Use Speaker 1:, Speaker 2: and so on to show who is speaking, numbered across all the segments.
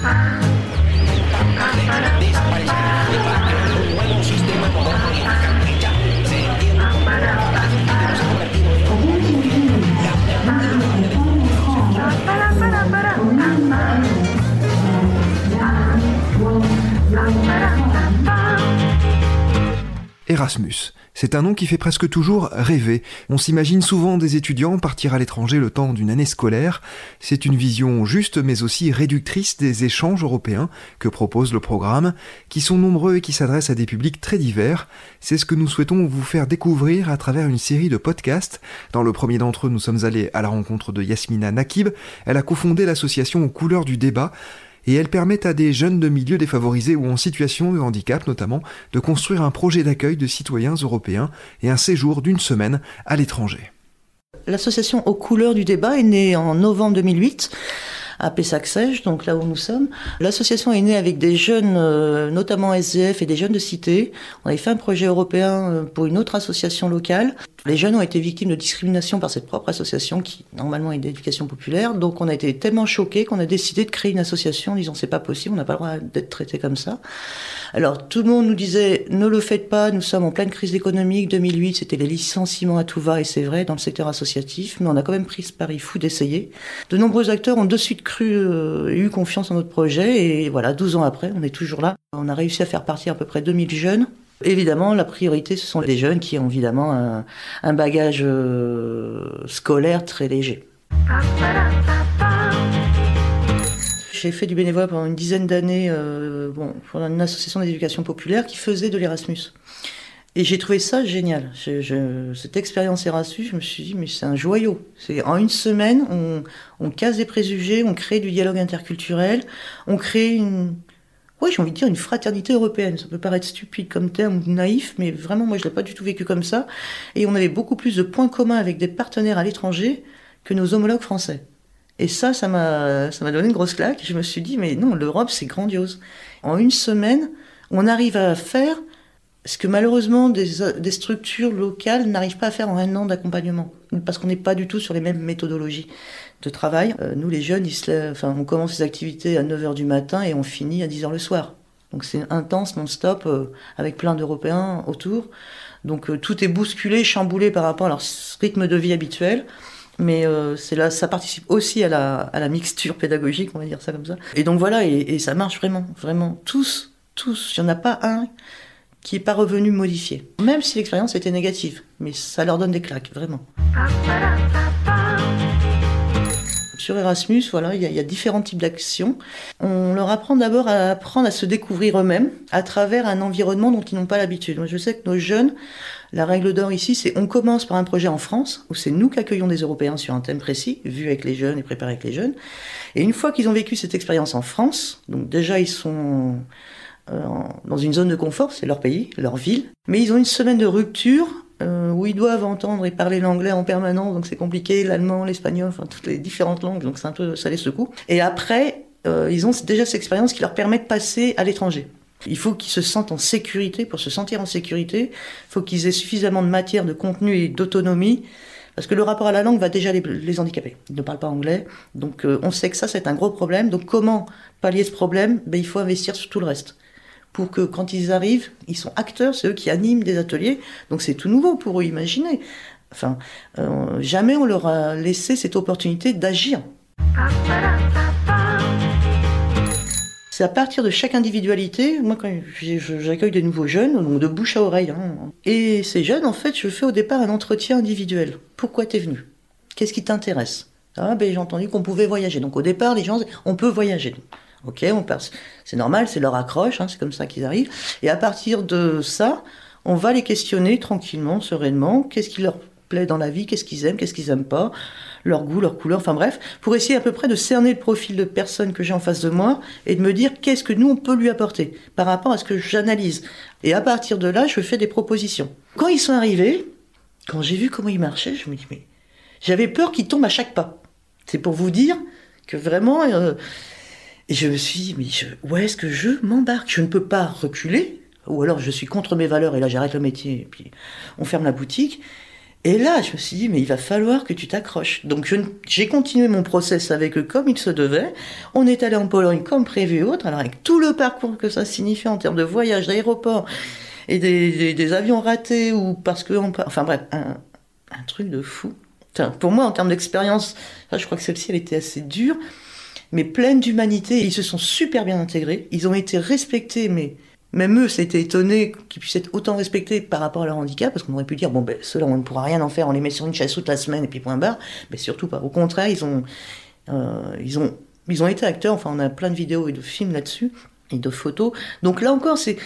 Speaker 1: Ah, ah, ah, ah. Erasmus. C'est un nom qui fait presque toujours rêver. On s'imagine souvent des étudiants partir à l'étranger le temps d'une année scolaire. C'est une vision juste mais aussi réductrice des échanges européens que propose le programme, qui sont nombreux et qui s'adressent à des publics très divers. C'est ce que nous souhaitons vous faire découvrir à travers une série de podcasts. Dans le premier d'entre eux, nous sommes allés à la rencontre de Yasmina Nakib. Elle a cofondé l'association aux couleurs du débat et elles permettent à des jeunes de milieux défavorisés ou en situation de handicap notamment de construire un projet d'accueil de citoyens européens et un séjour d'une semaine à l'étranger.
Speaker 2: L'association aux couleurs du débat est née en novembre 2008 à Pessac-Sèche, donc là où nous sommes. L'association est née avec des jeunes, euh, notamment SDF et des jeunes de cité. On avait fait un projet européen euh, pour une autre association locale. Les jeunes ont été victimes de discrimination par cette propre association qui normalement est d'éducation populaire. Donc on a été tellement choqués qu'on a décidé de créer une association en disant c'est pas possible, on n'a pas le droit d'être traité comme ça. Alors tout le monde nous disait ne le faites pas, nous sommes en pleine crise économique. 2008 c'était les licenciements à tout va et c'est vrai dans le secteur associatif, mais on a quand même pris ce pari fou d'essayer. De nombreux acteurs ont de suite cru euh, eu confiance en notre projet et voilà 12 ans après on est toujours là. On a réussi à faire partir à peu près 2000 jeunes Évidemment, la priorité, ce sont les jeunes qui ont évidemment un, bagage euh, scolaire très léger. J'ai fait du bénévolat pendant une dizaine d'années euh, bon, pour une association d'éducation populaire qui faisait de l'Erasmus. Et j'ai trouvé ça génial. cette expérience Erasmus, je me suis dit, mais c'est un joyau. En une semaine, on, on casse des préjugés, on crée du dialogue interculturel, on crée une, oui, j'ai envie de dire une fraternité européenne. Ça peut paraître stupide comme terme ou naïf, mais vraiment, moi, je l'ai pas du tout vécu comme ça. Et on avait beaucoup plus de points communs avec des partenaires à l'étranger que nos homologues français. Et ça, ça m'a, ça m'a donné une grosse claque. Je me suis dit, mais non, l'Europe, c'est grandiose. En une semaine, on arrive à faire ce que malheureusement des, structures locales n'arrivent pas à faire en un an d'accompagnement. Parce qu'on n'est pas du tout sur les mêmes méthodologies de travail. Euh, nous, les jeunes, on commence les activités à 9h du matin et on finit à 10h le soir. Donc c'est intense, non-stop, euh, avec plein d'Européens autour. Donc euh, tout est bousculé, chamboulé par rapport à leur rythme de vie habituel. Mais ça participe aussi à la, mixture pédagogique, on va dire ça comme ça. Et donc voilà, et ça marche vraiment, vraiment. Tous, tous. Il n'y en a pas un qui n'est pas revenu modifié. Même si l'expérience était négative. Mais ça leur donne des claques, vraiment. Sur Erasmus, voilà, il y, a différents types d'actions. On leur apprend d'abord à apprendre à se découvrir eux-mêmes à travers un environnement dont ils n'ont pas l'habitude. Je sais que nos jeunes, la règle d'or ici, c'est on commence par un projet en France, où c'est nous qui accueillons des Européens sur un thème précis, vu avec les jeunes et préparé avec les jeunes. Et une fois qu'ils ont vécu cette expérience en France, donc déjà ils sont dans une zone de confort, c'est leur pays, leur ville, mais ils ont une semaine de rupture euh, où ils doivent entendre et parler l'anglais en permanence, donc c'est compliqué, l'allemand, l'espagnol, enfin toutes les différentes langues, donc c'est un peu, ça les secoue. Et après, euh, ils ont déjà cette expérience qui leur permet de passer à l'étranger. Il faut qu'ils se sentent en sécurité. Pour se sentir en sécurité, il faut qu'ils aient suffisamment de matière, de contenu et d'autonomie. Parce que le rapport à la langue va déjà les, handicaper. Ils ne parlent pas anglais. Donc euh, on sait que ça, c'est un gros problème. Donc comment pallier ce problème? Ben, Il faut investir sur tout le reste pour que quand ils arrivent, ils sont acteurs, c'est eux qui animent des ateliers, donc c'est tout nouveau pour eux, imaginez. Enfin, euh, jamais on leur a laissé cette opportunité d'agir. C'est à partir de chaque individualité, moi quand j'accueille des nouveaux jeunes, donc de bouche à oreille, hein, et ces jeunes, en fait, je fais au départ un entretien individuel. Pourquoi t'es venu? Qu'est-ce qui t'intéresse? Ah ben j'ai entendu qu'on pouvait voyager. Donc au départ, les gens, on peut voyager. Ok, on passe. C'est normal, c'est leur accroche, hein, c'est comme ça qu'ils arrivent. Et à partir de ça, on va les questionner tranquillement, sereinement. Qu'est-ce qui leur plaît dans la vie? Qu'est-ce qu'ils aiment? Qu'est-ce qu'ils aiment pas? Leur goût, leur couleur, enfin bref, pour essayer à peu près de cerner le profil de personne que j'ai en face de moi et de me dire qu'est-ce que nous on peut lui apporter par rapport à ce que j'analyse. Et à partir de là, je fais des propositions. Quand ils sont arrivés, quand j'ai vu comment ils marchaient, je me dis mais j'avais peur qu'ils tombent à chaque pas. C'est pour vous dire que vraiment. Euh, et je me suis dit, mais où est-ce que je m'embarque? Je ne peux pas reculer, ou alors je suis contre mes valeurs et là j'arrête le métier et puis on ferme la boutique. Et là, je me suis dit, mais il va falloir que tu t'accroches. Donc j'ai continué mon process avec eux comme il se devait. On est allé en Pologne comme prévu et autre, alors avec tout le parcours que ça signifie en termes de voyage, d'aéroport et des, avions ratés ou parce que... enfin bref, un, truc de fou. pour moi, en termes d'expérience, je crois que celle-ci, elle était assez dure, mais pleine d'humanité. Ils se sont super bien intégrés. Ils ont été respectés, mais même eux s'étaient étonnés qu'ils puissent être autant respectés par rapport à leur handicap, parce qu'on aurait pu dire, bon, ben, ceux-là, on ne pourra rien en faire, on les met sur une chaise toute la semaine et puis point barre. Mais surtout pas. Au contraire, ils ont, euh, ils ont, ils ont été acteurs. Enfin, on a plein de vidéos et de films là-dessus, et de photos. Donc là encore, c'est,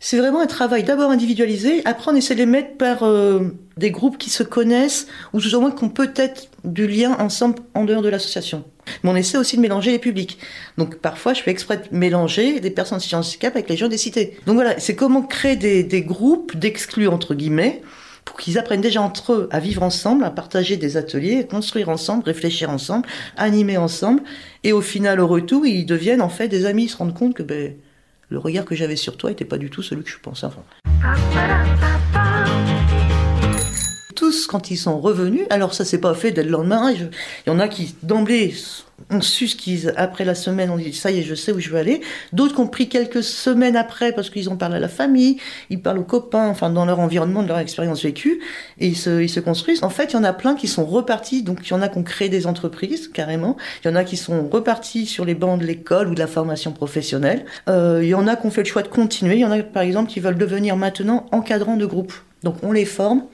Speaker 2: c'est vraiment un travail d'abord individualisé, après on essaie de les mettre par euh, des groupes qui se connaissent, ou tout au moins qui ont peut-être du lien ensemble en dehors de l'association. Mais on essaie aussi de mélanger les publics. Donc parfois, je fais exprès de mélanger des personnes de handicap avec les gens des cités. Donc voilà, c'est comment créer des, groupes d'exclus, entre guillemets, pour qu'ils apprennent déjà entre eux à vivre ensemble, à partager des ateliers, construire ensemble, réfléchir ensemble, animer ensemble. Et au final, au retour, ils deviennent en fait des amis, ils se rendent compte que ben, le regard que j'avais sur toi n'était pas du tout celui que je pensais avant. Tous, quand ils sont revenus, alors ça s'est pas fait dès le lendemain, il y en a qui d'emblée on su ce qu'ils, après la semaine, on dit ça y est, je sais où je veux aller. D'autres qui ont pris quelques semaines après parce qu'ils ont parlé à la famille, ils parlent aux copains, enfin dans leur environnement, de leur expérience vécue, et ils se, ils se construisent. En fait, il y en a plein qui sont repartis, donc il y en a qui ont créé des entreprises carrément, il y en a qui sont repartis sur les bancs de l'école ou de la formation professionnelle, euh, il y en a qui ont fait le choix de continuer, il y en a par exemple qui veulent devenir maintenant encadrants de groupe. Donc on les forme,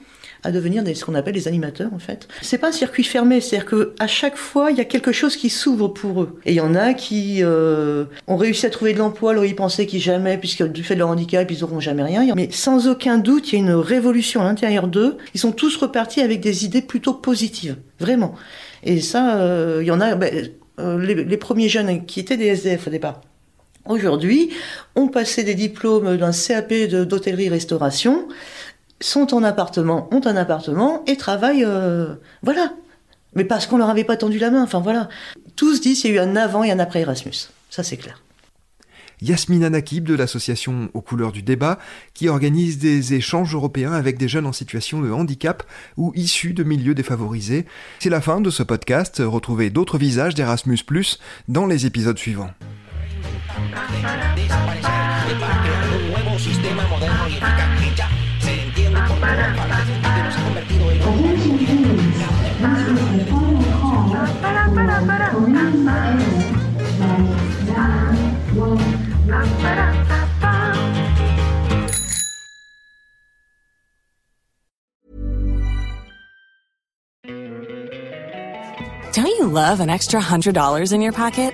Speaker 2: à devenir ce qu'on appelle des animateurs en fait. C'est pas un circuit fermé, c'est-à-dire que à chaque fois il y a quelque chose qui s'ouvre pour eux. Et il y en a qui euh, ont réussi à trouver de l'emploi où ils pensaient qu'ils jamais, puisque du fait de leur handicap ils auront jamais rien. Mais sans aucun doute il y a une révolution à l'intérieur d'eux. Ils sont tous repartis avec des idées plutôt positives, vraiment. Et ça, euh, il y en a. Ben, euh, les, premiers jeunes qui étaient des SDF au départ. Aujourd'hui, ont passé des diplômes d'un CAP d'hôtellerie-restauration sont en appartement, ont un appartement et travaillent, euh, voilà. Mais parce qu'on leur avait pas tendu la main, enfin voilà. Tous disent qu'il y a eu un avant et un après Erasmus. Ça c'est clair.
Speaker 1: Yasmina Nakib de l'association Aux couleurs du débat, qui organise des échanges européens avec des jeunes en situation de handicap ou issus de milieux défavorisés. C'est la fin de ce podcast. Retrouvez d'autres visages d'Erasmus, dans les épisodes suivants.
Speaker 3: Don't you love an extra $100 in your pocket?